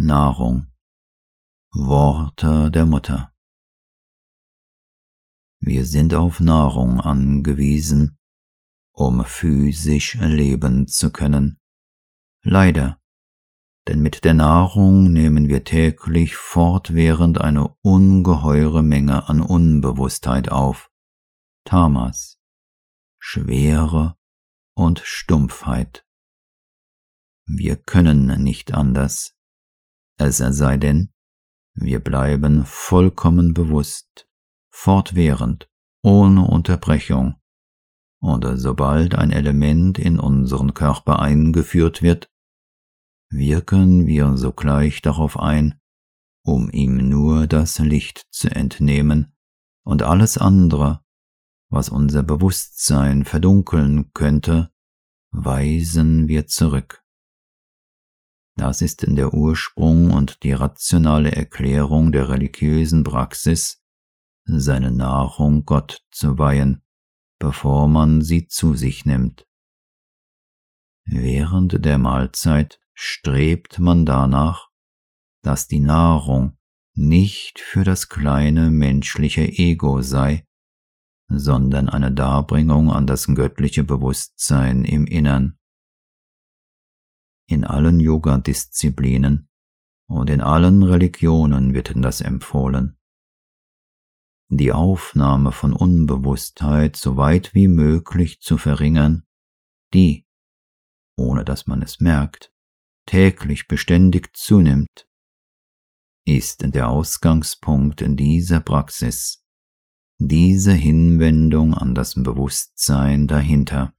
Nahrung. Worte der Mutter. Wir sind auf Nahrung angewiesen, um physisch leben zu können. Leider, denn mit der Nahrung nehmen wir täglich fortwährend eine ungeheure Menge an Unbewusstheit auf, Tamas, Schwere und Stumpfheit. Wir können nicht anders, es sei denn, wir bleiben vollkommen bewusst, fortwährend, ohne Unterbrechung, und sobald ein Element in unseren Körper eingeführt wird, wirken wir sogleich darauf ein, um ihm nur das Licht zu entnehmen und alles andere, was unser Bewusstsein verdunkeln könnte, weisen wir zurück. Das ist der Ursprung und die rationale Erklärung der religiösen Praxis, seine Nahrung Gott zu weihen, bevor man sie zu sich nimmt. Während der Mahlzeit strebt man danach, dass die Nahrung nicht für das kleine menschliche Ego sei, sondern eine Darbringung an das göttliche Bewusstsein im Innern in allen Yoga-Disziplinen und in allen Religionen wird das empfohlen. Die Aufnahme von Unbewusstheit so weit wie möglich zu verringern, die, ohne dass man es merkt, täglich beständig zunimmt, ist der Ausgangspunkt in dieser Praxis, diese Hinwendung an das Bewusstsein dahinter.